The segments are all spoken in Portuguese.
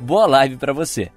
Boa live para você!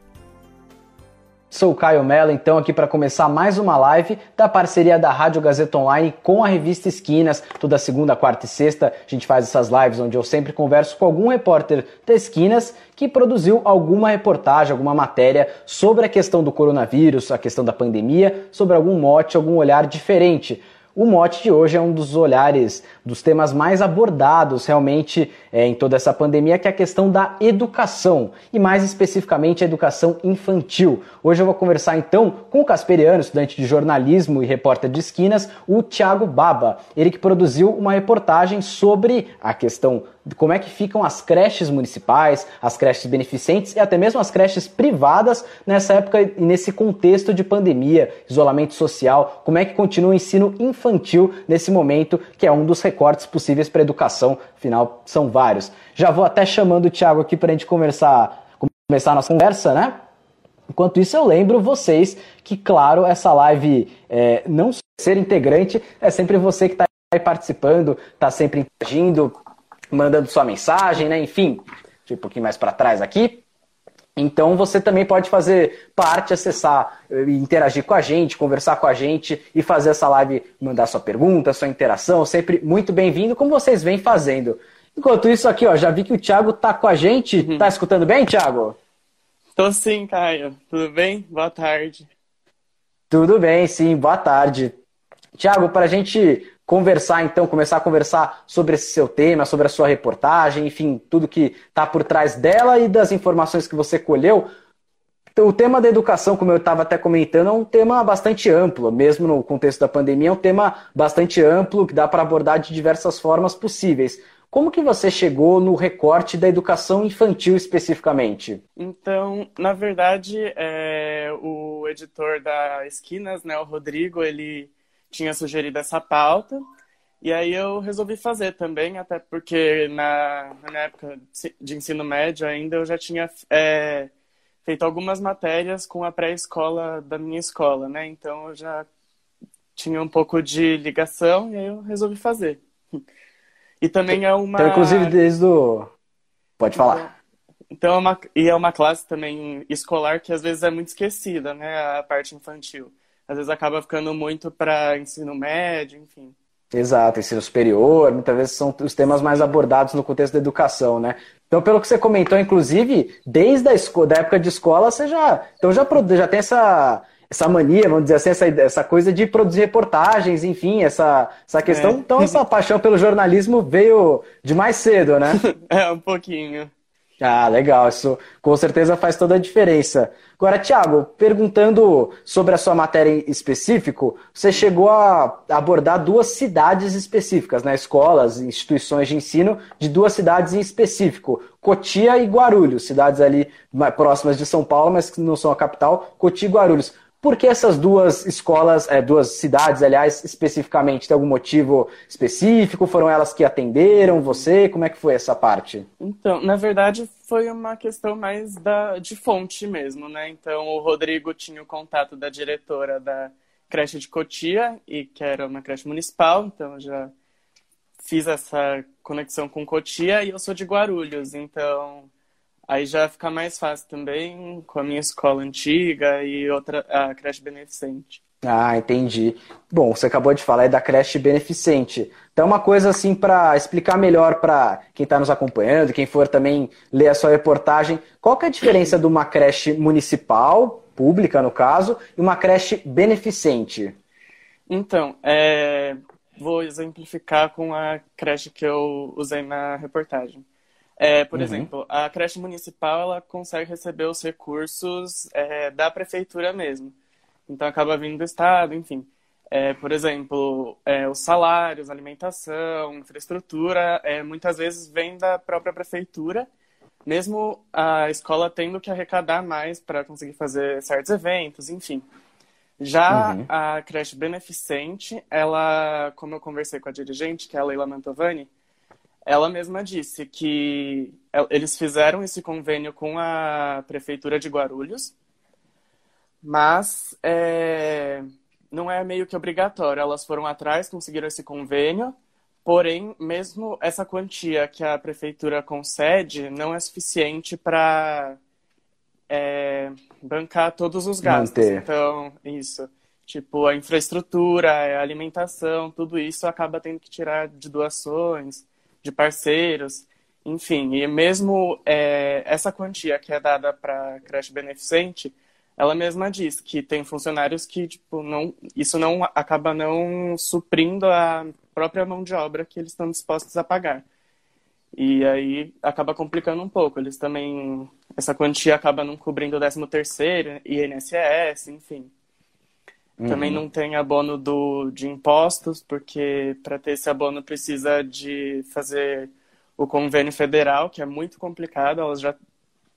Sou Caio Mello, então aqui para começar mais uma live da parceria da Rádio Gazeta Online com a revista Esquinas. Toda segunda, quarta e sexta a gente faz essas lives onde eu sempre converso com algum repórter da Esquinas que produziu alguma reportagem, alguma matéria sobre a questão do coronavírus, a questão da pandemia, sobre algum mote, algum olhar diferente. O mote de hoje é um dos olhares, dos temas mais abordados realmente é, em toda essa pandemia, que é a questão da educação, e mais especificamente a educação infantil. Hoje eu vou conversar então com o Casperiano, estudante de jornalismo e repórter de esquinas, o Thiago Baba. Ele que produziu uma reportagem sobre a questão como é que ficam as creches municipais, as creches beneficentes e até mesmo as creches privadas nessa época e nesse contexto de pandemia, isolamento social, como é que continua o ensino infantil nesse momento, que é um dos recortes possíveis para a educação, afinal são vários. Já vou até chamando o Thiago aqui para a gente conversar, começar a nossa conversa, né? Enquanto isso, eu lembro vocês que, claro, essa live é, não ser integrante é sempre você que está participando, está sempre interagindo, mandando sua mensagem, né? Enfim, deixa eu ir um pouquinho mais para trás aqui. Então você também pode fazer parte, acessar, interagir com a gente, conversar com a gente e fazer essa live, mandar sua pergunta, sua interação, sempre muito bem-vindo, como vocês vêm fazendo. Enquanto isso aqui, ó, já vi que o Thiago tá com a gente. Uhum. Tá escutando bem, Thiago? Tô sim, Caio. Tudo bem? Boa tarde. Tudo bem, sim. Boa tarde. Tiago, para a gente conversar então, começar a conversar sobre esse seu tema, sobre a sua reportagem, enfim, tudo que está por trás dela e das informações que você colheu. O tema da educação, como eu estava até comentando, é um tema bastante amplo, mesmo no contexto da pandemia, é um tema bastante amplo que dá para abordar de diversas formas possíveis. Como que você chegou no recorte da educação infantil especificamente? Então, na verdade, é, o editor da Esquinas, né, o Rodrigo, ele tinha sugerido essa pauta. E aí eu resolvi fazer também, até porque na, na minha época de ensino médio ainda eu já tinha é, feito algumas matérias com a pré-escola da minha escola, né? Então eu já tinha um pouco de ligação e aí eu resolvi fazer. E também é uma. Então, inclusive, desde o. Pode falar. Então, é uma... e é uma classe também escolar que às vezes é muito esquecida, né? A parte infantil às vezes acaba ficando muito para ensino médio, enfim. Exato, ensino superior, muitas vezes são os temas mais abordados no contexto da educação, né? Então, pelo que você comentou, inclusive, desde a da época de escola, você já, então já, já tem essa, essa mania, vamos dizer assim, essa, essa coisa de produzir reportagens, enfim, essa, essa questão. É. Então, essa paixão pelo jornalismo veio de mais cedo, né? É, um pouquinho. Ah, legal, isso com certeza faz toda a diferença. Agora, Thiago, perguntando sobre a sua matéria em específico, você chegou a abordar duas cidades específicas, né? escolas, instituições de ensino de duas cidades em específico, Cotia e Guarulhos, cidades ali próximas de São Paulo, mas que não são a capital, Cotia e Guarulhos. Por que essas duas escolas, é, duas cidades, aliás, especificamente? Tem algum motivo específico? Foram elas que atenderam você? Como é que foi essa parte? Então, na verdade, foi uma questão mais da, de fonte mesmo, né? Então, o Rodrigo tinha o contato da diretora da creche de Cotia, e que era uma creche municipal, então já fiz essa conexão com Cotia, e eu sou de Guarulhos, então Aí já fica mais fácil também com a minha escola antiga e outra, a creche beneficente. Ah, entendi. Bom, você acabou de falar aí da creche beneficente. Então, uma coisa assim para explicar melhor para quem está nos acompanhando, quem for também ler a sua reportagem, qual que é a diferença de uma creche municipal, pública no caso, e uma creche beneficente? Então, é... vou exemplificar com a creche que eu usei na reportagem. É, por uhum. exemplo, a creche municipal ela consegue receber os recursos é, da prefeitura mesmo. Então acaba vindo do estado, enfim. É, por exemplo, é, os salários, alimentação, infraestrutura, é, muitas vezes vem da própria prefeitura, mesmo a escola tendo que arrecadar mais para conseguir fazer certos eventos, enfim. Já uhum. a creche beneficente, ela, como eu conversei com a dirigente, que é a Leila Mantovani, ela mesma disse que eles fizeram esse convênio com a prefeitura de Guarulhos, mas é, não é meio que obrigatório. Elas foram atrás, conseguiram esse convênio, porém, mesmo essa quantia que a prefeitura concede não é suficiente para é, bancar todos os gastos. Manter. Então, isso. Tipo, a infraestrutura, a alimentação, tudo isso acaba tendo que tirar de doações, de parceiros, enfim. E mesmo é, essa quantia que é dada para creche beneficente, ela mesma diz que tem funcionários que, tipo, não, isso não acaba não suprindo a própria mão de obra que eles estão dispostos a pagar. E aí acaba complicando um pouco. Eles também. Essa quantia acaba não cobrindo o 13 terceiro, INSS, enfim. Uhum. Também não tem abono do, de impostos, porque para ter esse abono precisa de fazer o convênio federal, que é muito complicado. Elas já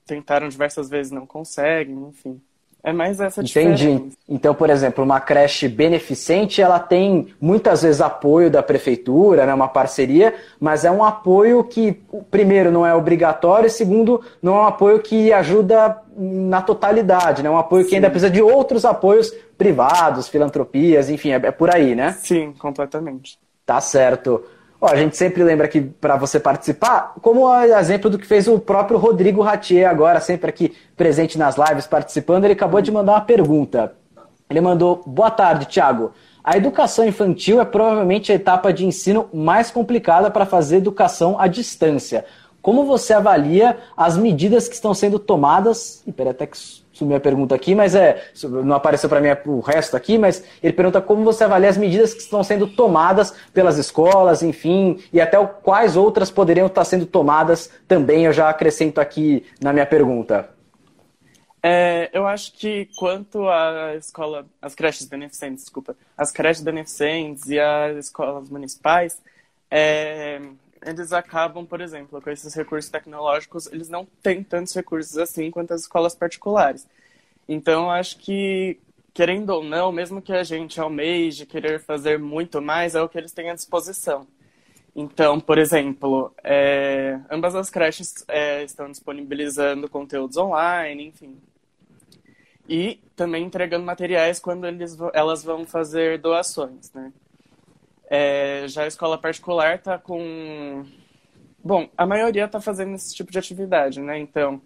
tentaram diversas vezes, não conseguem, enfim. É mais essa diferença. Entendi. Então, por exemplo, uma creche beneficente, ela tem muitas vezes apoio da prefeitura, né, uma parceria, mas é um apoio que, primeiro, não é obrigatório, e segundo, não é um apoio que ajuda na totalidade, né? Um apoio Sim. que ainda precisa de outros apoios privados, filantropias, enfim, é, é por aí, né? Sim, completamente. Tá certo. Ó, a gente sempre lembra que para você participar, como exemplo do que fez o próprio Rodrigo Ratier agora, sempre aqui presente nas lives participando, ele acabou de mandar uma pergunta. Ele mandou: Boa tarde, Thiago. A educação infantil é provavelmente a etapa de ensino mais complicada para fazer educação à distância. Como você avalia as medidas que estão sendo tomadas? Espera até que sumiu a pergunta aqui, mas é não apareceu para mim o resto aqui, mas ele pergunta como você avalia as medidas que estão sendo tomadas pelas escolas, enfim, e até quais outras poderiam estar sendo tomadas também. Eu já acrescento aqui na minha pergunta. É, eu acho que quanto à escola, as creches beneficentes, desculpa, as creches beneficentes e as escolas municipais, é, eles acabam, por exemplo, com esses recursos tecnológicos, eles não têm tantos recursos assim quanto as escolas particulares. Então, acho que, querendo ou não, mesmo que a gente almeje querer fazer muito mais, é o que eles têm à disposição. Então, por exemplo, é, ambas as creches é, estão disponibilizando conteúdos online, enfim. E também entregando materiais quando eles, elas vão fazer doações, né? É, já a escola particular está com. Bom, a maioria está fazendo esse tipo de atividade, né? Então,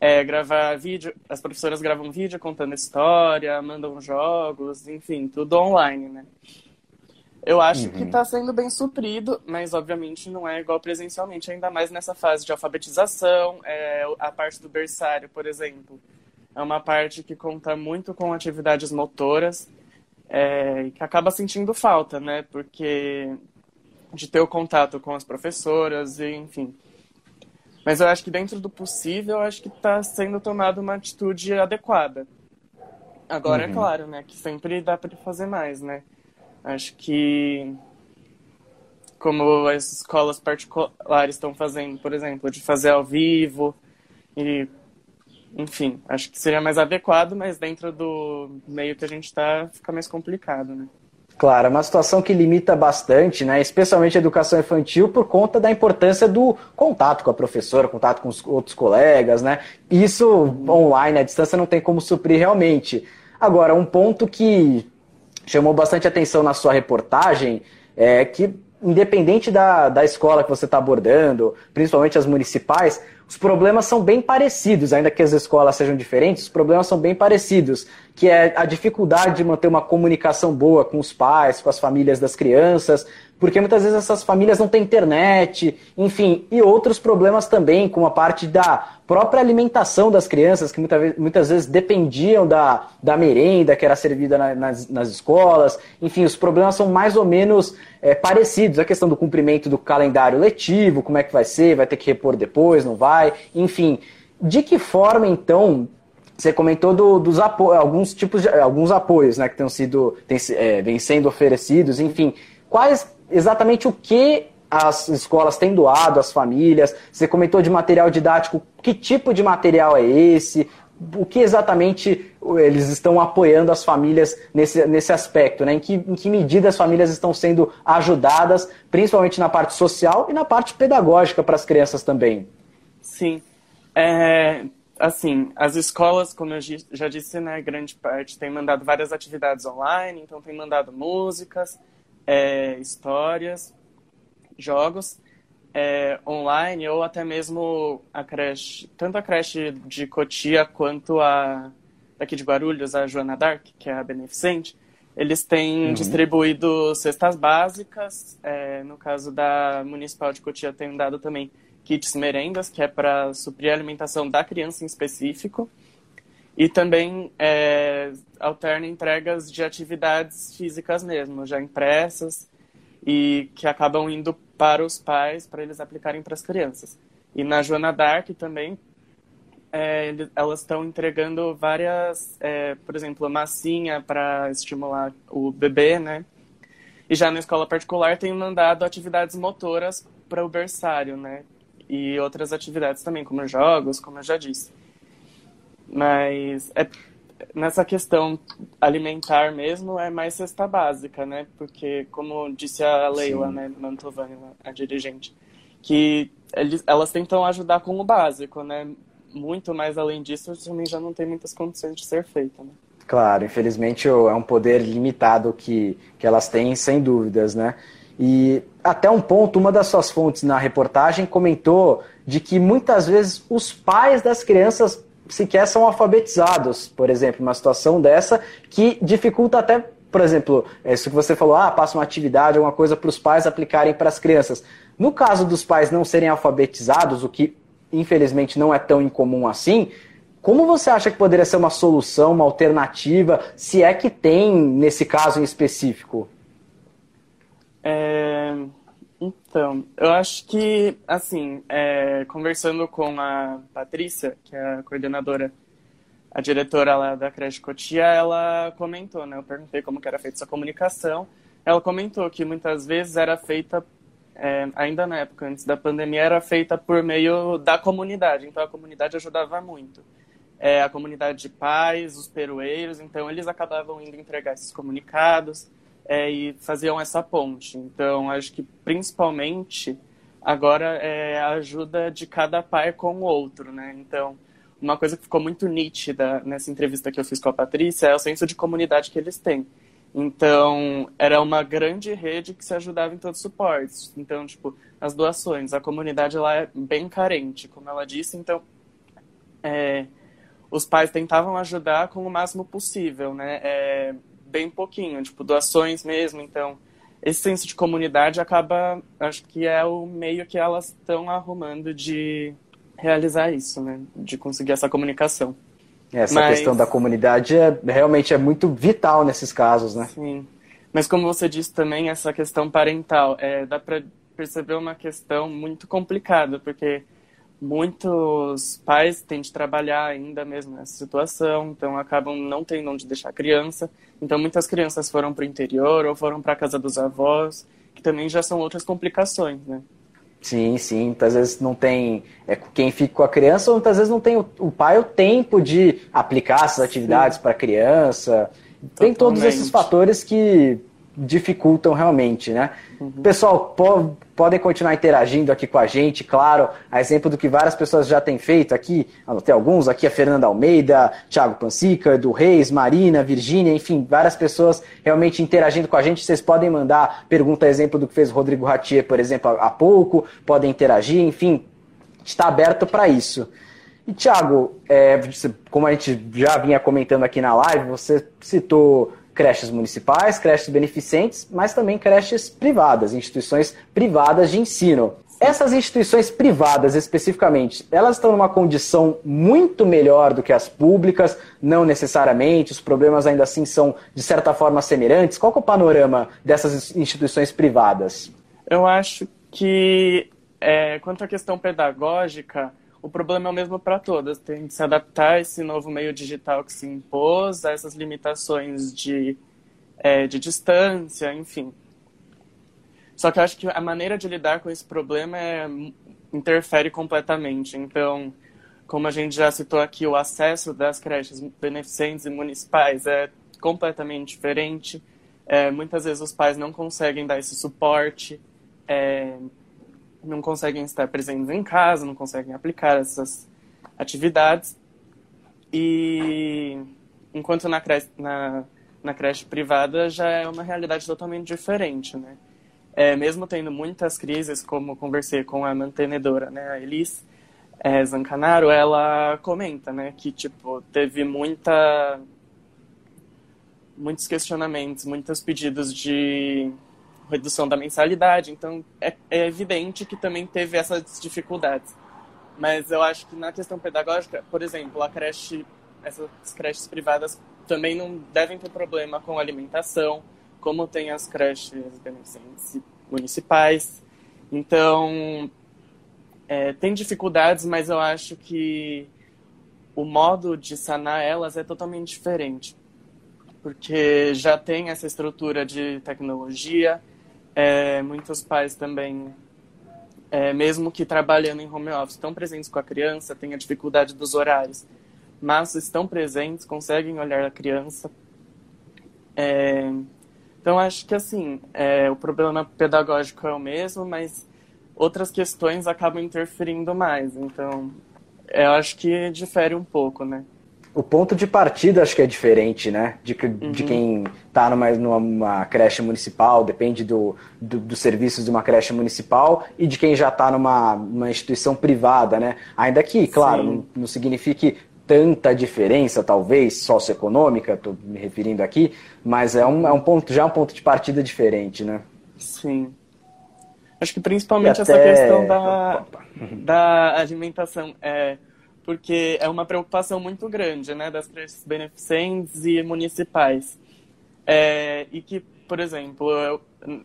é, gravar vídeo, as professoras gravam vídeo contando história, mandam jogos, enfim, tudo online, né? Eu acho uhum. que está sendo bem suprido, mas obviamente não é igual presencialmente, ainda mais nessa fase de alfabetização. É, a parte do berçário, por exemplo, é uma parte que conta muito com atividades motoras é, que acaba sentindo falta, né? Porque de ter o contato com as professoras e enfim. Mas eu acho que dentro do possível, eu acho que está sendo tomada uma atitude adequada. Agora é uhum. é claro, né, que sempre dá para fazer mais, né? Acho que como as escolas particulares estão fazendo, por exemplo, de fazer ao vivo e enfim, acho que seria mais adequado, mas dentro do meio que a gente está, fica mais complicado, né? Claro, é uma situação que limita bastante, né? especialmente a educação infantil, por conta da importância do contato com a professora, contato com os outros colegas, né? Isso online, à distância, não tem como suprir realmente. Agora, um ponto que chamou bastante atenção na sua reportagem é que, independente da, da escola que você está abordando, principalmente as municipais, os problemas são bem parecidos, ainda que as escolas sejam diferentes, os problemas são bem parecidos, que é a dificuldade de manter uma comunicação boa com os pais, com as famílias das crianças, porque muitas vezes essas famílias não têm internet, enfim, e outros problemas também, com a parte da própria alimentação das crianças, que muitas, muitas vezes dependiam da, da merenda que era servida na, nas, nas escolas, enfim, os problemas são mais ou menos é, parecidos, a questão do cumprimento do calendário letivo, como é que vai ser, vai ter que repor depois, não vai, enfim. De que forma, então, você comentou do, dos apo alguns tipos de alguns apoios né, que têm sido, têm, é, vêm sendo oferecidos, enfim. Quais exatamente o que as escolas têm doado às famílias? Você comentou de material didático, que tipo de material é esse? O que exatamente eles estão apoiando as famílias nesse, nesse aspecto? Né? Em, que, em que medida as famílias estão sendo ajudadas, principalmente na parte social e na parte pedagógica para as crianças também? Sim. É, assim, as escolas, como eu já disse, né, grande parte tem mandado várias atividades online, então tem mandado músicas, é, histórias, jogos é, online ou até mesmo a creche, tanto a creche de Cotia quanto a daqui de Guarulhos, a Joana Dark, que é a beneficente, eles têm uhum. distribuído cestas básicas, é, no caso da Municipal de Cotia tem dado também kits merendas, que é para suprir a alimentação da criança em específico, e também é, alterna entregas de atividades físicas mesmo, já impressas, e que acabam indo para os pais, para eles aplicarem para as crianças. E na Joana Dark também, é, elas estão entregando várias, é, por exemplo, massinha para estimular o bebê, né? E já na escola particular tem mandado atividades motoras para o berçário, né? E outras atividades também, como jogos, como eu já disse. Mas é, nessa questão alimentar mesmo é mais cesta básica, né? Porque, como disse a Leila, Sim. né, Mantovani, a dirigente, que eles, elas tentam ajudar com o básico, né? Muito mais além disso, também já não tem muitas condições de ser feita, né? Claro, infelizmente é um poder limitado que, que elas têm, sem dúvidas, né? E até um ponto, uma das suas fontes na reportagem comentou de que muitas vezes os pais das crianças sequer são alfabetizados, por exemplo, uma situação dessa que dificulta até, por exemplo, isso que você falou, ah, passa uma atividade, alguma coisa para os pais aplicarem para as crianças. No caso dos pais não serem alfabetizados, o que infelizmente não é tão incomum assim, como você acha que poderia ser uma solução, uma alternativa, se é que tem nesse caso em específico? É... Então, eu acho que, assim, é, conversando com a Patrícia, que é a coordenadora, a diretora lá da creche Cotia, ela comentou, né? Eu perguntei como que era feita essa comunicação. Ela comentou que muitas vezes era feita, é, ainda na época antes da pandemia, era feita por meio da comunidade. Então, a comunidade ajudava muito. É, a comunidade de pais, os perueiros, então eles acabavam indo entregar esses comunicados é, e faziam essa ponte. Então, acho que principalmente agora é a ajuda de cada pai com o outro, né? Então, uma coisa que ficou muito nítida nessa entrevista que eu fiz com a Patrícia é o senso de comunidade que eles têm. Então, era uma grande rede que se ajudava em todos os suportes. Então, tipo, as doações, a comunidade lá é bem carente, como ela disse, então é, os pais tentavam ajudar com o máximo possível, né? É, bem pouquinho, tipo, doações mesmo. Então, esse senso de comunidade acaba, acho que é o meio que elas estão arrumando de realizar isso, né? De conseguir essa comunicação. Essa Mas, questão da comunidade é, realmente é muito vital nesses casos, né? Sim. Mas como você disse também, essa questão parental, é, dá para perceber uma questão muito complicada, porque muitos pais têm de trabalhar ainda mesmo nessa situação, então acabam não tendo onde deixar a criança. Então muitas crianças foram para o interior ou foram para a casa dos avós, que também já são outras complicações, né? Sim, sim. Muitas vezes não tem é, quem fica com a criança, ou muitas vezes não tem o, o pai o tempo de aplicar essas atividades para a criança. Totalmente. Tem todos esses fatores que dificultam realmente, né? Uhum. Pessoal, po podem continuar interagindo aqui com a gente, claro, a exemplo do que várias pessoas já têm feito aqui, anotei alguns, aqui a Fernanda Almeida, Thiago Pansica, Edu Reis, Marina, Virgínia, enfim, várias pessoas realmente interagindo com a gente, vocês podem mandar pergunta, exemplo do que fez o Rodrigo Ratier, por exemplo, há pouco, podem interagir, enfim, está aberto para isso. E, Thiago, é, como a gente já vinha comentando aqui na live, você citou creches municipais, creches beneficentes, mas também creches privadas, instituições privadas de ensino. Essas instituições privadas, especificamente, elas estão numa condição muito melhor do que as públicas, não necessariamente, os problemas ainda assim são, de certa forma, semelhantes. Qual é o panorama dessas instituições privadas? Eu acho que, é, quanto à questão pedagógica, o problema é o mesmo para todas. Tem que se adaptar a esse novo meio digital que se impôs, a essas limitações de, é, de distância, enfim. Só que eu acho que a maneira de lidar com esse problema é, interfere completamente. Então, como a gente já citou aqui, o acesso das creches beneficentes e municipais é completamente diferente. É, muitas vezes os pais não conseguem dar esse suporte, é, não conseguem estar presentes em casa, não conseguem aplicar essas atividades. E enquanto na creche, na, na creche privada já é uma realidade totalmente diferente, né? É, mesmo tendo muitas crises, como conversei com a mantenedora, né, a Elis é, Zancanaro, ela comenta, né, que tipo teve muita muitos questionamentos, muitos pedidos de redução da mensalidade, então é, é evidente que também teve essas dificuldades. Mas eu acho que na questão pedagógica, por exemplo, a creche, essas creches privadas também não devem ter problema com alimentação, como tem as creches beneficentes municipais. Então, é, tem dificuldades, mas eu acho que o modo de sanar elas é totalmente diferente. Porque já tem essa estrutura de tecnologia, é, muitos pais também é, mesmo que trabalhando em home office, estão presentes com a criança, têm a dificuldade dos horários, mas estão presentes, conseguem olhar a criança. É, então, acho que assim, é, o problema pedagógico é o mesmo, mas outras questões acabam interferindo mais. Então, eu acho que difere um pouco, né? O ponto de partida acho que é diferente, né? De, uhum. de quem está numa, numa creche municipal, depende do, do, dos serviços de uma creche municipal, e de quem já está numa, numa instituição privada, né? Ainda que, claro, não, não signifique tanta diferença, talvez, socioeconômica, estou me referindo aqui, mas é um, é um ponto, já é um ponto de partida diferente, né? Sim. Acho que principalmente até... essa questão da, da alimentação. É, porque é uma preocupação muito grande, né, das creches beneficentes e municipais. É, e que, por exemplo, eu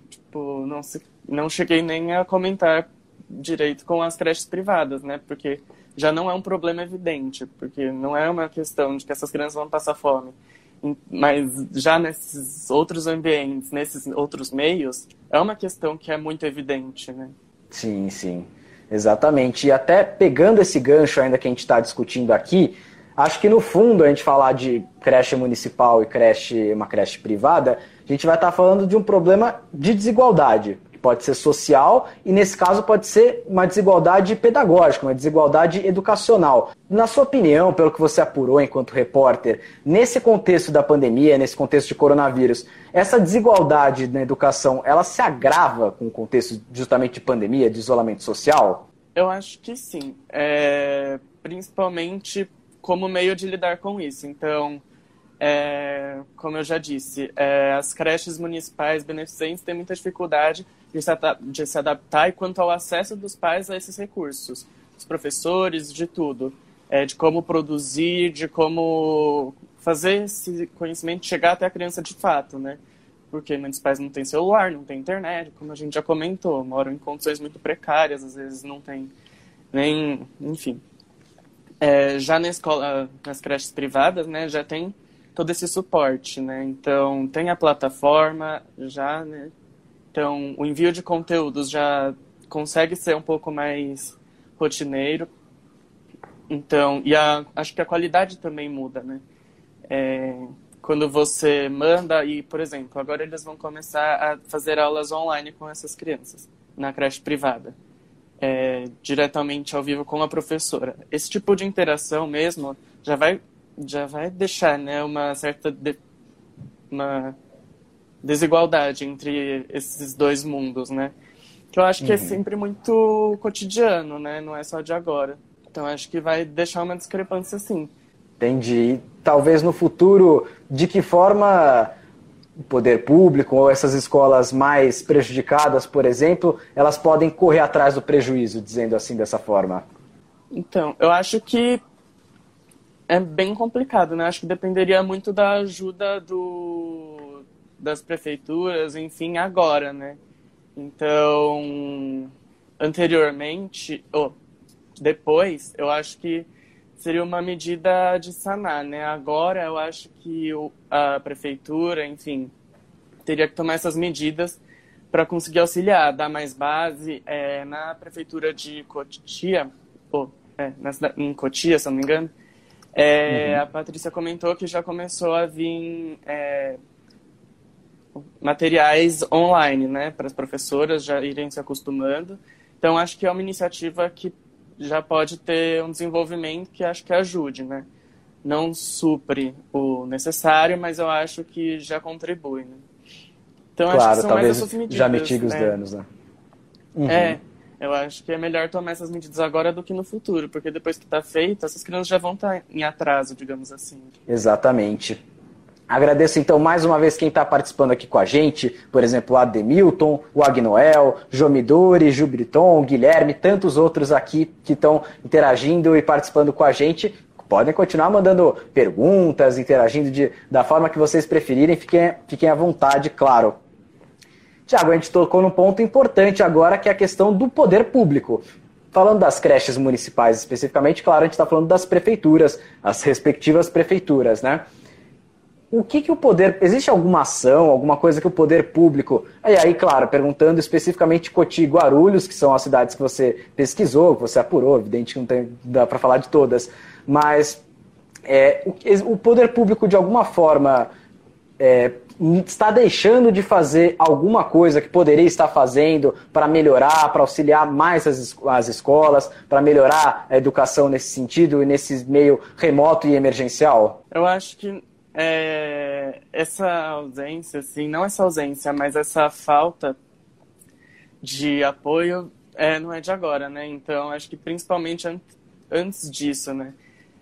tipo, não, se, não cheguei nem a comentar direito com as creches privadas, né, porque já não é um problema evidente, porque não é uma questão de que essas crianças vão passar fome. Mas já nesses outros ambientes, nesses outros meios, é uma questão que é muito evidente, né? Sim, sim. Exatamente. E até pegando esse gancho ainda que a gente está discutindo aqui, acho que no fundo a gente falar de creche municipal e creche, uma creche privada, a gente vai estar tá falando de um problema de desigualdade, pode ser social e nesse caso pode ser uma desigualdade pedagógica, uma desigualdade educacional. Na sua opinião, pelo que você apurou enquanto repórter, nesse contexto da pandemia, nesse contexto de coronavírus, essa desigualdade na educação, ela se agrava com o contexto justamente de pandemia, de isolamento social? Eu acho que sim. É, principalmente como meio de lidar com isso. Então, é, como eu já disse, é, as creches municipais beneficentes têm muita dificuldade de se, adaptar e quanto ao acesso dos pais a esses recursos, dos professores, de tudo. É, de como produzir, de como fazer esse conhecimento chegar até a criança de fato, né? Porque muitos pais não têm celular, não têm internet, como a gente já comentou, moram em condições muito precárias, às vezes não tem nem, enfim. É, já na escola, nas creches privadas, né, já tem todo esse suporte, né? Então tem a plataforma já, né? Então o envio de conteúdos já consegue ser um pouco mais rotineiro. Então, e a, acho que a qualidade também muda, né? É, quando você manda e, por exemplo, agora eles vão começar a fazer aulas online com essas crianças na creche privada, é, diretamente ao vivo com a professora. Esse tipo de interação mesmo já vai já vai deixar, né, uma certa de, uma desigualdade entre esses dois mundos, né? Que eu acho que é uhum. é sempre muito cotidiano, né? Não é só de agora. Então acho que vai deixar uma discrepância sim. Entendi. Talvez no futuro, de que forma o poder público ou essas escolas mais prejudicadas, por exemplo, elas podem correr atrás do prejuízo, dizendo assim dessa forma? Então, eu acho que é bem complicado, né? Acho que dependeria muito da ajuda do, das prefeituras, enfim, agora, né? Então, anteriormente, ou depois, eu acho que seria uma medida de sanar, né? Agora eu acho que o, a prefeitura, enfim, teria que tomar essas medidas para conseguir auxiliar, dar mais base. É, na prefeitura de Cotia, ou, é, na, em Cotia, se não me engano, é, uhum. a Patrícia comentou que já começou a vir é, materiais online, né, para as professoras já irem se acostumando. Então, acho que é uma iniciativa que já pode ter um desenvolvimento que acho que ajude, né? Não supre o necessário, mas eu acho que já contribui, né? Então, claro, acho que são talvez mais essas medidas, já mitigue os né? danos, né? Uhum. É, eu acho que é melhor tomar essas medidas agora do que no futuro, porque depois que está feito, essas crianças já vão estar tá em atraso, digamos assim. Exatamente. Agradeço então mais uma vez quem está participando aqui com a gente, por exemplo, o Ademilton, o Agnoel, Jomidori, Jubriton, Guilherme, tantos outros aqui que estão interagindo e participando com a gente. Podem continuar mandando perguntas, interagindo de, da forma que vocês preferirem, fiquem, fiquem à vontade, claro. Tiago, a gente tocou num ponto importante agora, que é a questão do poder público. Falando das creches municipais especificamente, claro, a gente está falando das prefeituras, as respectivas prefeituras, né? O que, que o poder. Existe alguma ação, alguma coisa que o poder público. E aí, claro, perguntando especificamente Coti e Guarulhos, que são as cidades que você pesquisou, que você apurou, evidente que não tem, dá para falar de todas, mas é, o, o, poder público, de alguma forma, é, está deixando de fazer alguma coisa que poderia estar fazendo para melhorar, para auxiliar mais as, as escolas, para melhorar a educação nesse sentido e nesse meio remoto e emergencial? Eu acho que é, essa ausência, assim, não essa ausência, mas essa falta de apoio é, não é de agora, né? Então, acho que principalmente an antes disso, né?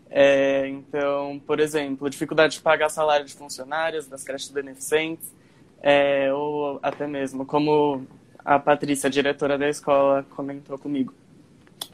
É, então, por exemplo, dificuldade de pagar salário de funcionários das creches beneficentes, é, ou até mesmo, como a Patrícia, diretora da escola, comentou comigo,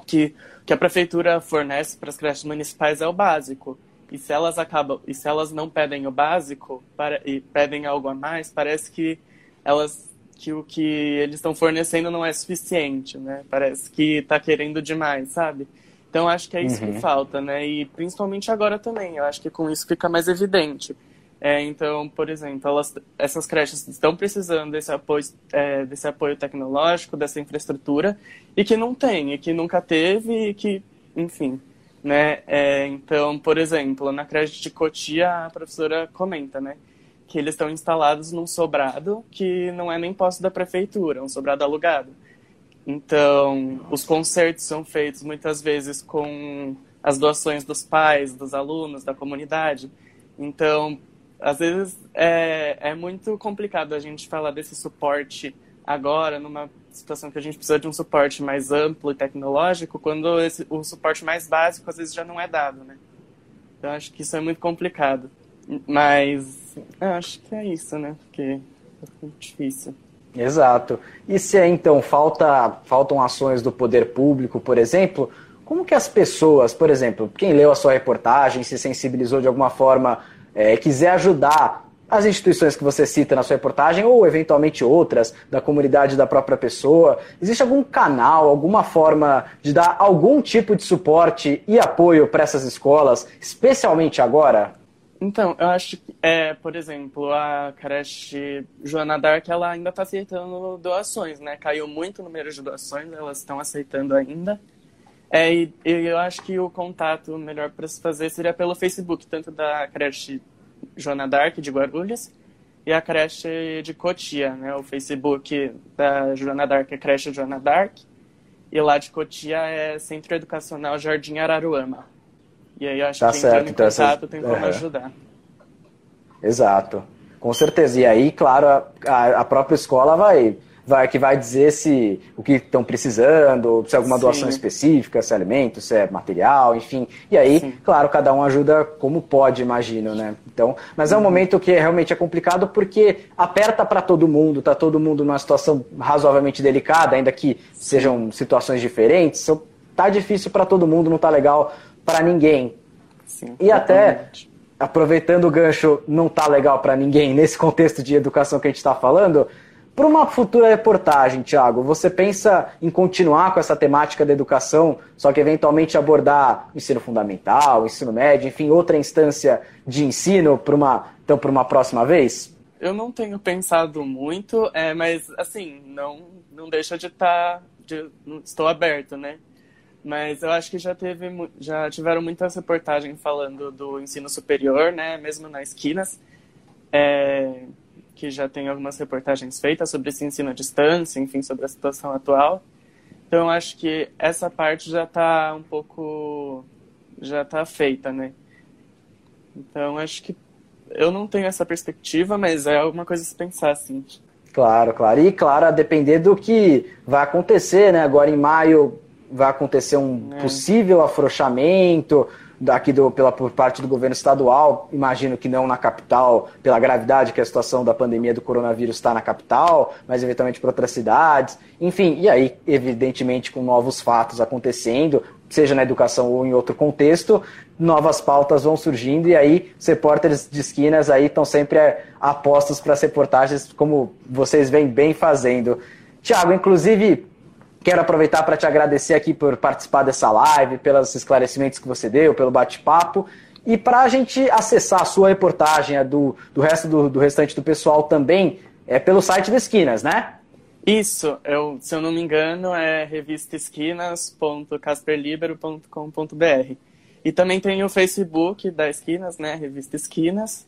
que que a prefeitura fornece para as creches municipais é o básico. E se elas acabam, e se elas não pedem o básico para, e pedem algo a mais, parece que elas que o que eles estão fornecendo não é suficiente, né? Parece que está querendo demais, sabe? Então acho que é isso uhum. que falta, né? E principalmente agora também, eu acho que com isso fica mais evidente. É, então, por exemplo, elas, essas creches estão precisando desse apoio, é, desse apoio tecnológico, dessa infraestrutura, e que não tem, e que nunca teve, e que, enfim, né? É, então, por exemplo, na creche de Cotia, a professora comenta, né? Que eles estão instalados num sobrado que não é nem posse da prefeitura, é um sobrado alugado. Então, os concertos são feitos muitas vezes com as doações dos pais, dos alunos, da comunidade. Então, às vezes é, é muito complicado a gente falar desse suporte agora, numa situação que a gente precisa de um suporte mais amplo e tecnológico, quando esse, o suporte mais básico às vezes já não é dado, né? Então acho que isso é muito complicado. Mas acho que é isso, né? Porque é muito difícil. Exato. E se é, então falta, faltam ações do poder público, por exemplo, como que as pessoas, por exemplo, quem leu a sua reportagem, se sensibilizou de alguma forma, é, quiser ajudar as instituições que você cita na sua reportagem ou eventualmente outras da comunidade da própria pessoa? Existe algum canal, alguma forma de dar algum tipo de suporte e apoio para essas escolas, especialmente agora? Então, eu acho que, é, por exemplo, a creche Joana Dark, ela ainda está aceitando doações, né? Caiu muito o número de doações, elas estão aceitando ainda. É, e, e eu acho que o contato melhor para se fazer seria pelo Facebook, tanto da creche Joana Dark de Guarulhos e a creche de Cotia, né? O Facebook da Joana Dark é creche Joana Dark e lá de Cotia é Centro Educacional Jardim Araruama. E aí eu acho tá que certo, entrando em contato tem como uhum. ajudar. Exato, com certeza. E aí, claro, a, a própria escola vai vai, que vai dizer se o que estão precisando, se é alguma Sim. doação específica, se é alimento, se é material, enfim. E aí, Sim. claro, cada um ajuda como pode, imagino, né? Então, mas é um uhum. momento que realmente é complicado porque aperta para todo mundo, tá todo mundo numa situação razoavelmente delicada, ainda que Sim. sejam situações diferentes. Tá difícil para todo mundo, não tá legal para ninguém. Sim, e até aproveitando o gancho, não tá legal para ninguém nesse contexto de educação que a gente está falando. Para uma futura reportagem, Tiago, você pensa em continuar com essa temática da educação, só que eventualmente abordar ensino fundamental, ensino médio, enfim, outra instância de ensino para uma, então, para uma próxima vez? eu não tenho pensado muito, é, mas assim, não, não deixa de estar. Tá, de, estou aberto, né? Mas eu acho que já teve, já tiveram muitas reportagens falando do ensino superior, né? Mesmo nas esquinas, é, que já tem algumas reportagens feitas sobre esse ensino à distância, enfim, sobre a situação atual. Então acho que essa parte já está um pouco, já está feita, né? Então acho que eu não tenho essa perspectiva, mas é alguma coisa a se pensar, assim. Claro, claro. E, claro, a depender do que vai acontecer, né? Agora em maio vai acontecer um é. possível afrouxamento daqui do, pela, por parte do governo estadual, imagino que não na capital, pela gravidade que a situação da pandemia do coronavírus está na capital, mas eventualmente para outras cidades. Enfim, e aí, evidentemente, com novos fatos acontecendo, seja na educação ou em outro contexto, novas pautas vão surgindo e aí os repórteres de esquinas aí estão sempre é, apostos para as reportagens, como vocês vêm bem fazendo. Tiago, inclusive, quero aproveitar para te agradecer aqui por participar dessa live, pelos esclarecimentos que você deu, pelo bate-papo. E para a gente acessar a sua reportagem, a do, do resto do, do restante do pessoal também, é pelo site da Esquinas, né? Isso, eu, se eu não me engano, é revistaesquinas.casperlibero.com.br. E também tem o Facebook da Esquinas, né? Revista Esquinas.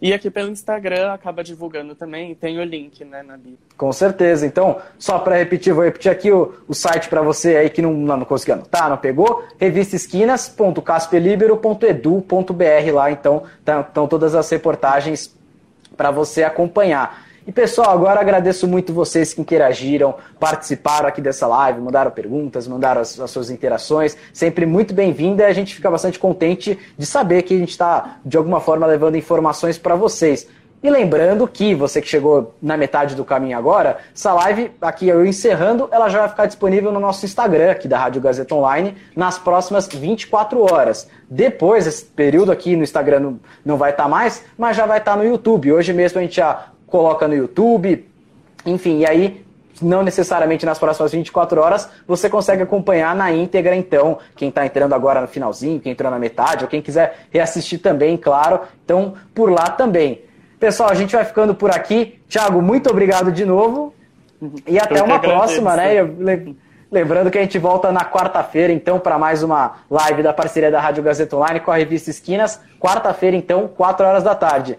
E aqui pelo Instagram acaba divulgando também, tem o link, né, na bio. Com certeza. Então, só para repetir, vou repetir aqui o, o site para você aí que não, não conseguiu anotar, não pegou? revistaesquinas.casperlibero.edu.br lá, então, estão tá, todas as reportagens para você acompanhar. E pessoal, agora agradeço muito vocês que interagiram, participaram aqui dessa live, mandaram perguntas, mandaram as, as suas interações. Sempre muito bem-vinda e a gente fica bastante contente de saber que a gente está, de alguma forma, levando informações para vocês. E lembrando que você que chegou na metade do caminho agora, essa live aqui eu encerrando, ela já vai ficar disponível no nosso Instagram aqui da Rádio Gazeta Online nas próximas 24 horas. Depois, esse período aqui no Instagram não, não vai estar tá mais, mas já vai estar tá no YouTube. Hoje mesmo a gente já coloca no YouTube, enfim, e aí não necessariamente nas próximas 24 horas, você consegue acompanhar na íntegra, então, quem está entrando agora no finalzinho, quem entrou na metade, ou quem quiser reassistir também, claro, então por lá também. Pessoal, a gente vai ficando por aqui. Tiago, muito obrigado de novo. E até uma próxima, né? Lembrando que a gente volta na quarta-feira, então, para mais uma live da parceria da Rádio Gazeta Online com a revista Esquinas. Quarta-feira, então, 4 horas da tarde.